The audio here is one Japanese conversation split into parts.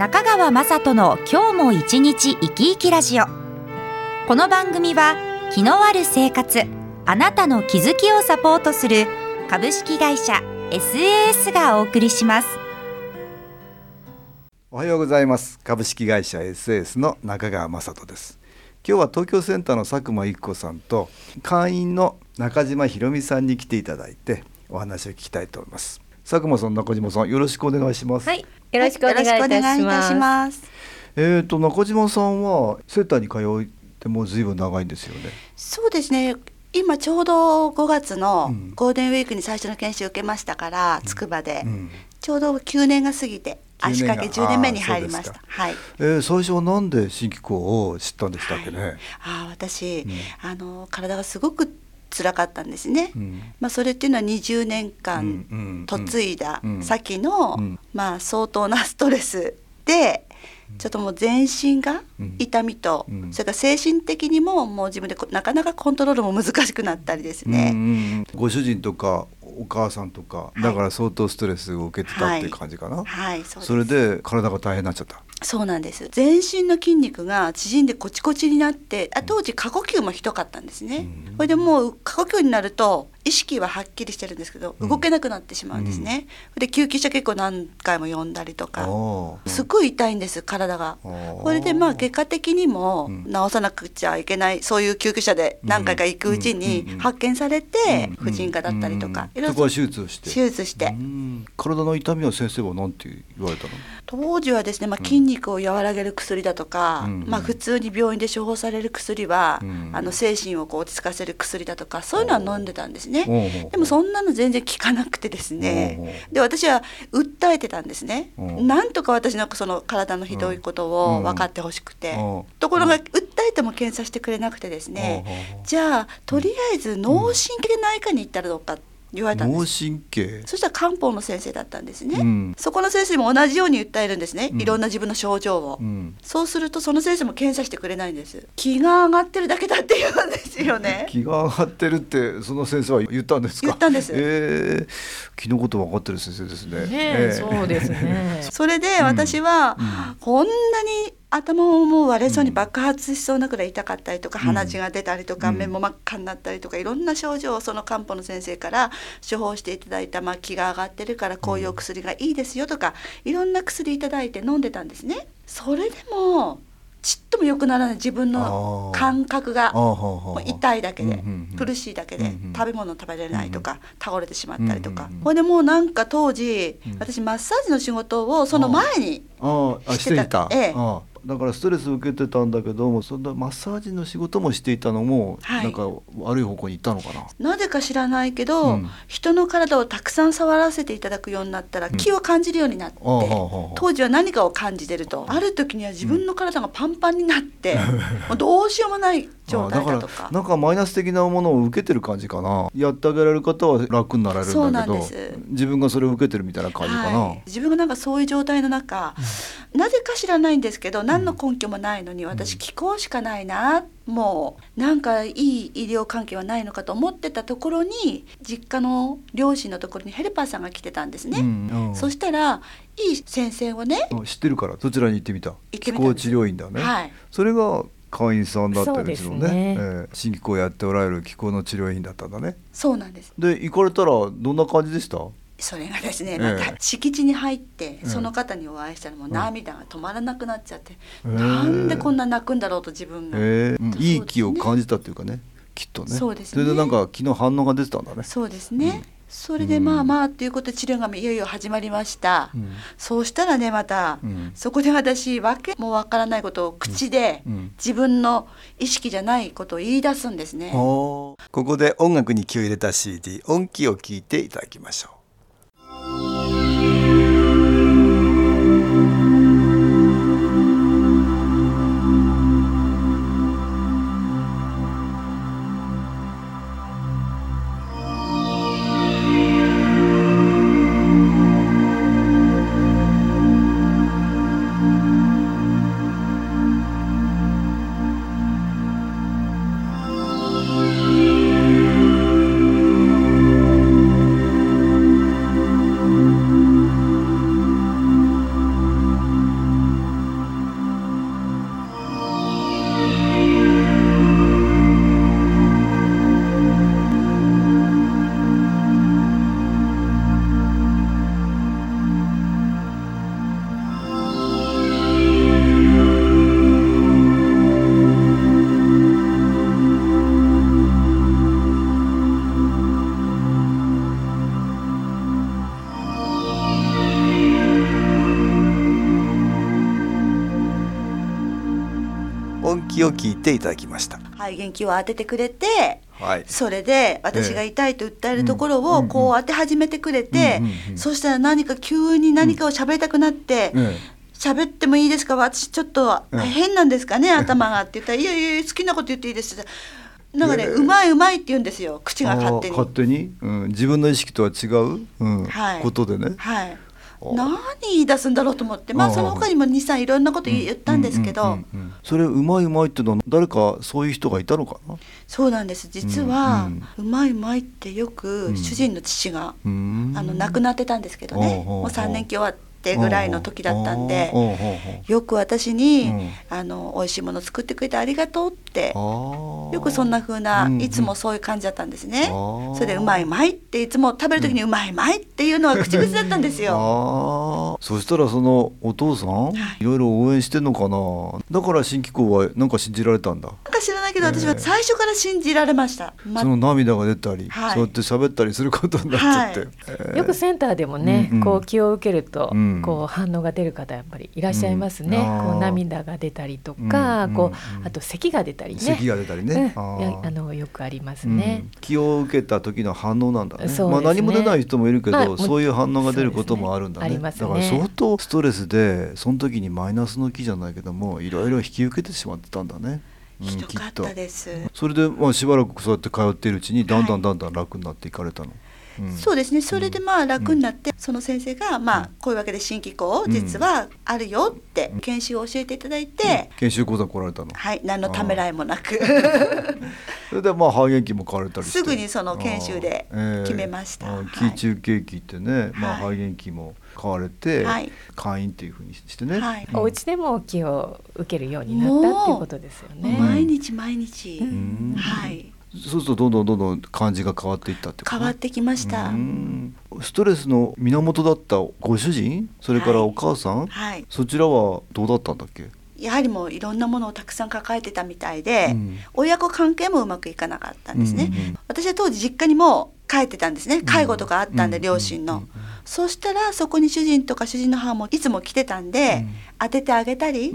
中川雅人の今日も一日生き生きラジオ。この番組は気のある生活あなたの気づきをサポートする株式会社 SAS がお送りします。おはようございます。株式会社 SAS の中川雅人です。今日は東京センターの佐久間一子さんと会員の中島ひろみさんに来ていただいてお話を聞きたいと思います。佐久間さん中島さんよろしくお願いします。はい、よろしくお願いいたします。ますえーと中島さんはセンターに通ってもうずいぶん長いんですよね。そうですね。今ちょうど5月のうん。ゴールデンウィークに最初の研修を受けましたから、つくばで、うん。ちょうど9年が過ぎて足掛け9 10年目に入りました。はい。えー最初はなんで新機構を知ったんでしたっけね、ああ私、うん。あの体がすごく辛かったんですね。うん。まあそれっていうのは20年うん間うん。嫁いだうん先の、うん。まあ相当なストレスで。ちょっともう全身がうん。痛みと、うん。それから精神的にももう自分でこなかなかコントロールも難しくなったりですね。ご主人とかお母さんとか、い。だから相当ストレスを受けてたっていう感じかな、はい、そうです。それで体が大変になっちゃったそうなんです。全身の筋肉が縮んでコチコチになってあ当時過呼吸もひどかったんですね、うん。これでもう過呼吸になると意識ははっきりしてるんですけどうん。動けなくなってしまうんですね、で救急車結構何回も呼んだりとか。すごい痛いんです体が。これでまあ結果的にもうん。治さなくちゃいけないそういう救急車で何回か行くうちうん。うん。にうん。発見されてうん。婦人科だったりとか。いろい手術をして。手術して。うん。体の痛みは先生は何て言われたの？当時はですね、まあ、筋肉を和らげる薬だとか、うん。まあ、普通に病院で処方される薬は、うん。あの精神をこう落ち着かせる薬だとかそういうのは飲んでたんですね。おうおうおう。でもそんなの全然効かなくてですね。うで私は訴えてたんですね。うん。なんとか私のその体のひどいことを分かってほしくて。うん。ところが訴えても検査してくれなくてですね。うんじゃあとりあえず脳神経内科に行ったらどうか言われたんで脳す神経。そしたら漢方の先生だったんですね、うん。そこの先生も同じように訴えるんですね、うん。いろんな自分の症状を、うん。そうするとその先生も検査してくれないんです。気が上がってるだけだって言うんですよね。気が上がってるってその先生は言ったんですか？言ったんです。ええ気のこと分かってる先生ですね。ねええそうですね。それで私は、うん。こんなに頭ももう割れそうに爆発しそうなくらい痛かったりとか、うん。鼻血が出たりとか、うん。目も真っ赤になったりとかいろんな症状をその漢方の先生から処方していただいた、まあ、気が上がってるからこういうお薬がいいですよとか、いろんな薬いただいて飲んでたんですね。それでもちっとも良くならない自分の感覚が痛いだけで、苦しいだけで、食べ物食べれないとか、倒れてしまったりとか、うんうんうんこれでもうなんか当時、うん。私マッサージの仕事をその前にあああしてていた、ええ。ああ。だからストレスを受けてたんだけどもそんなマッサージの仕事もしていたのも、はい。なんか悪い方向に行ったのかな？なぜか知らないけど、うん。人の体をたくさん触らせていただくようになったらうん。気を感じるようになって、ああはあはあ当時は何かを感じてるとある時には自分の体がパンパンになって、もうどうしようもない状態だとか。あだからなんかマイナス的なものを受けてる感じかな。やってあげられる方は楽になられるんだけど自分がそれを受けてるみたいな感じかな、はい、自分がなんかそういう状態の中、なぜか知らないんですけど何の根拠もないのに私気候しかないなもうなんかいい医療関係はないのかと思ってたところに実家の両親のところにヘルパーさんが来てたんですね。うんうんそしたらいい先生をね、あ知ってるからそちらに行ってみた。気候治療院だね、はい。それが会員さんだったんですよね。そうですね。ええ。新気候やっておられる気候の治療院だったんだね。そうなんです。で行かれたらどんな感じでした？それがですねええ。また敷地に入ってえその方にお会いしたらもう涙が止まらなくなっちゃって、え。なんでこんな泣くんだろうと自分が、え。えうんいい気を感じたっていうかねきっとね。そうですね。れでなんか気の反応が出てたんだね。そうですね、うん。それでまあまあということで治療がいよいよ始まりました、うん。そうしたらねまた、うん。そこで私わけもわからないことを口で、うん。自分の意識じゃないことを言い出すんですね、ここで音楽に気を入れた CD 音気を聞いていただきましょう聞いていただきました肺元気を当ててくれてはいそれで私が痛いと訴えるところをこう当て始めてくれてそしたら何か急に何かを喋りたくなってえ喋ってもいいですか私ちょっと変なんですかね頭がって言ったら「いやいや好きなこと言っていいです」ってなんかね「うまいうまい」って言うんですよ口が勝手に。勝手に、うん、自分の意識とは違う、うんはいことでねはい何言い出すんだろうと思って。まあその他にも23いろんなこと言ったんですけど、それうまいうまいってのは誰かそういう人がいたのかな？そうなんです。実は、ううん。まいうまいってようん。く主人の父が、うん。あの亡くなってたんですけどね、もう3年期終わってぐらいの時だったんでよく私に、うん。あの美味しいもの作ってくれてありがとうってよくそんな風な、うんうん。いつもそういう感じだったんですねそれでうまいうまいっていつも食べる時にうまいうまいっていうのは口々だったんですよ。そしたらそのお父さん、い。いろいろ応援してんのかな？だから新機構はなんか信じられたんだ。なんか知らけど私は最初から信じられました、まその涙が出たり、はい。そうやって喋ったりすることになっちゃって、はい。えーよくセンターでもね、うんうん。こう気を受けると、うん。こう反応が出る方やっぱりいらっしゃいますね、うん。こう涙が出たりとか、うんこうん。うあと咳が出たりね。咳が出たりね、うん。あのよくありますうん。ね、気を受けた時の反応なんだね。そうですね。まあ何も出ない人もいるけど、まあもそういう反応が出ることもあるんだね。ねありますね。だから相当ストレスでその時にマイナスの気じゃないけどもいろいろ引き受けてしまってたんだね、うんひどかったきです、それで、まあ、しばらくそうやって通っているうちにだんだんだんだん楽になっていかれたの、うん。そうですね。それでまあ楽になって、その先生がまあこういうわけで新機構実はあるよって研修を教えていただいて、研修講座来られたの。はい。何のためらいもなく。それでまあ肺元気も買われたりして。すぐにその研修で決めました。あー。はい。気中景気ってね、まあ、はい。肺元気も買われて、はい。会員っていうふうにしてね、はい。うん。お家でも気を受けるようになったっていうことですよね。毎日毎日、ん。はいそうするとどんどんどんどん感じが変わっていったってこと？変わってきました、うん。ストレスの源だったご主人？それからお母さん、はい。そちらはどうだったんだっけ？やはりもういろんなものをたくさん抱えてたみたいで、うん。親子関係もうまくいかなかったんですね、うんうんうん。私は当時実家にも帰ってたんですね。介護とかあったんで、うん両親の、うんうん。そしたらそこに主人とか主人の母もいつも来てたんで、うん。当ててあげたり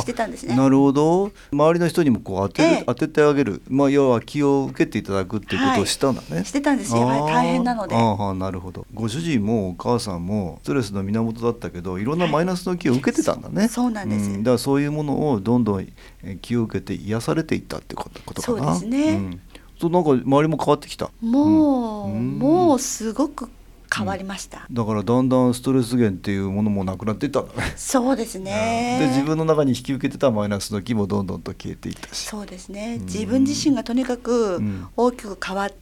してたんですね、なるほど。周りの人にもこう当てる、ええ。当ててあげる、まあ、要は気を受けていただくっていうことをしたんだね、してたんですよ。大変なので。あーあーなるほど。ご主人もお母さんもストレスの源だったけどいろんなマイナスの気を受けてたんだね、そうなんです。だからそういうものをどんどんえー気を受けて癒されていったってことかな。そうですね。ん、そうなんか周りも変わってきた。もう、うん。もうすごく変わりました、だからだんだんストレス源っていうものもなくなっていったんだね。そうですね。で自分の中に引き受けてたマイナスの気もどんどんと消えていったし。そうですね。うん。自分自身がとにかくうん。大きく変わっ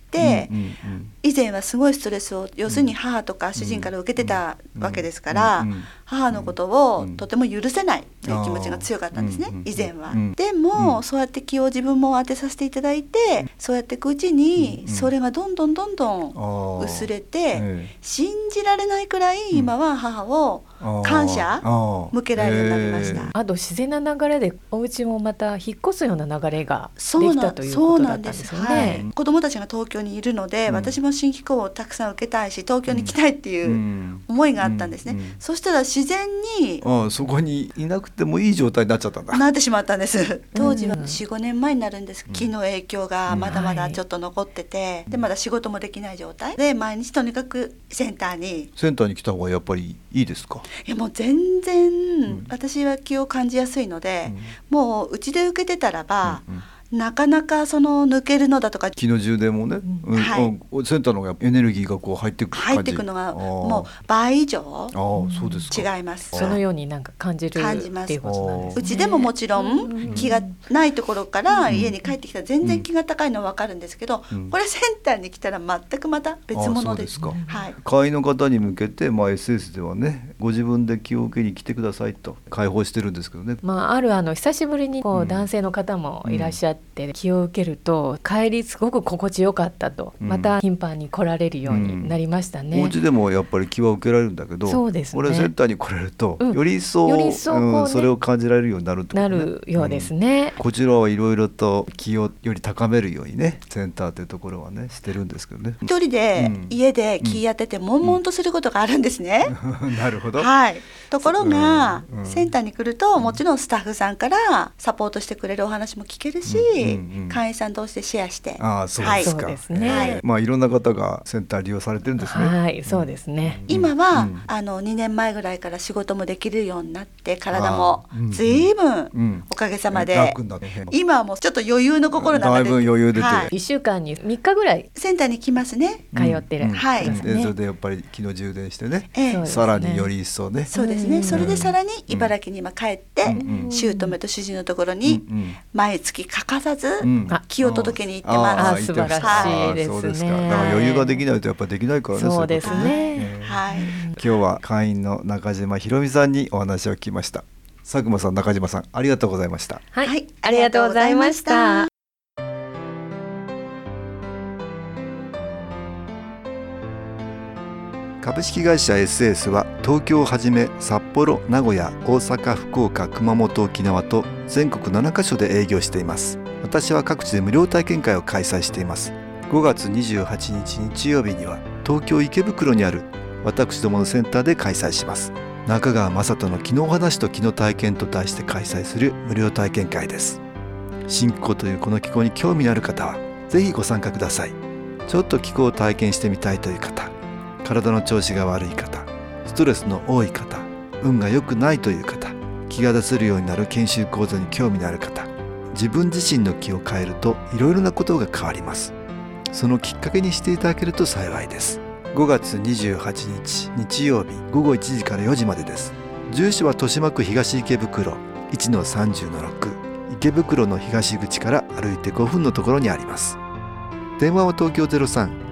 以前はすごいストレスを要するに母とか主人から受けてたわけですから、母のことをとても許せないという気持ちが強かったんですね、うん以前は。うんでも、うんそうやって気を自分も当てさせていただいてそうやっていくうちに、うんそれがどんどんどんどん薄れて、ええ。信じられないくらい今は母を感謝向けられるようになりました。ええあと自然な流れでお家もまた引っ越すような流れができたということだなんです。ったんですよはねい。。子供たちが東京にいるので、うん私も新機構をたくさん受けたいし、東京に来たいっていううん思いがあったんですね。うんうんそしたら自然にああそこにいなくてもいい状態になっちゃったんだ。なってしまったんです。当時はうん4、5年前になるんです。気の影響がまだまだちょっと残ってて、でまだ仕事もできない状態で毎日とにかくセンターにセンターに来た方がやっぱりいいですか？いやもう全然、ん私は気を感じやすいので、うんもううちで受けてたらば、うんうんなかなかその抜けるのだとか気の充電もね、うんはいうんセンターのエネルギーがこう入ってくる感じ。入ってくのがもう倍以上ああそうですか。違います。そのようになんか感じる感じますっていうことなんですね。うちでももちろん気がないところからうん家に帰ってきたら全然気が高いのは分かるんですけど、うんこれセンターに来たら全くまた別物で。そうですすか。はい。会員の方に向けて、まあ、SS ではねご自分で気を受けに来てくださいと開放してるんですけどね。まあ、あるあの久しぶりにこう、うん男性の方もいらっしゃって気を受けると帰りすごく心地よかったと、うんまた頻繁に来られるようになりましたね。お家でもやっぱり気は受けられるんだけどそうですね俺センターに来られると、うんより一層より一層ねんそれを感じられるようになるってことなねるようですね。こちらはいろいろと気をより高めるようにねセンターというところはねしてるんですけどね。一人でうん家で気当てて悶々とすることがあるんですね。なるほど。はい。ところが、うんうん。センターに来るともちろんスタッフさんからサポートしてくれるお話も聞けるし、うんうんうん。会員さん同士でシェアして。ああそうはいですか。そうですね。はい。まあいろんな方がセンター利用されてるんですね。はい、そうですね。今は、うん。あの2年前ぐらいから仕事もできるようになって体もあーうんおかげさまで、楽になって。今はもうちょっと余裕の心の中で。だいぶ余裕出て。はい。一週間に三日ぐらいセンターに来ますね。通ってる。うん。はい。ですでそれね。でやっぱり昨日充電してね、ええ。さらにより一層ね。そうですね、うんそれでさらに茨城に今帰って、うん姑と主人のところうんにうん毎月欠かさず気を届けに行ってます。ああ素晴らしいですねあそうですか。だから余裕ができないとやっぱできないからね。そうですね。はい、今日は会員の中島ひろみさんにお話を聞きました。佐久間さん、中島さん、ありがとうございました。はい、はいありがとうございました。株式会社 SS は東京をはじめ札幌名古屋大阪福岡熊本沖縄と全国7カ所で営業しています。私は各地で無料体験会を開催しています。5月28日日曜日には東京池袋にある私どものセンターで開催します。中川雅人の気の話と気の体験と題して開催する無料体験会です。新気候というこの気候に興味のある方はぜひご参加ください。ちょっと気候を体験してみたいという方体の調子が悪い方ストレスの多い方運が良くないという方気が出せるようになる研修講座に興味のある方自分自身の気を変えるといろいろなことが変わります。そのきっかけにしていただけると幸いです。5月28日日曜日午後1時から4時までです。住所は豊島区東池袋1-30-6池袋の東口から歩いて5分のところにあります。電話は東京03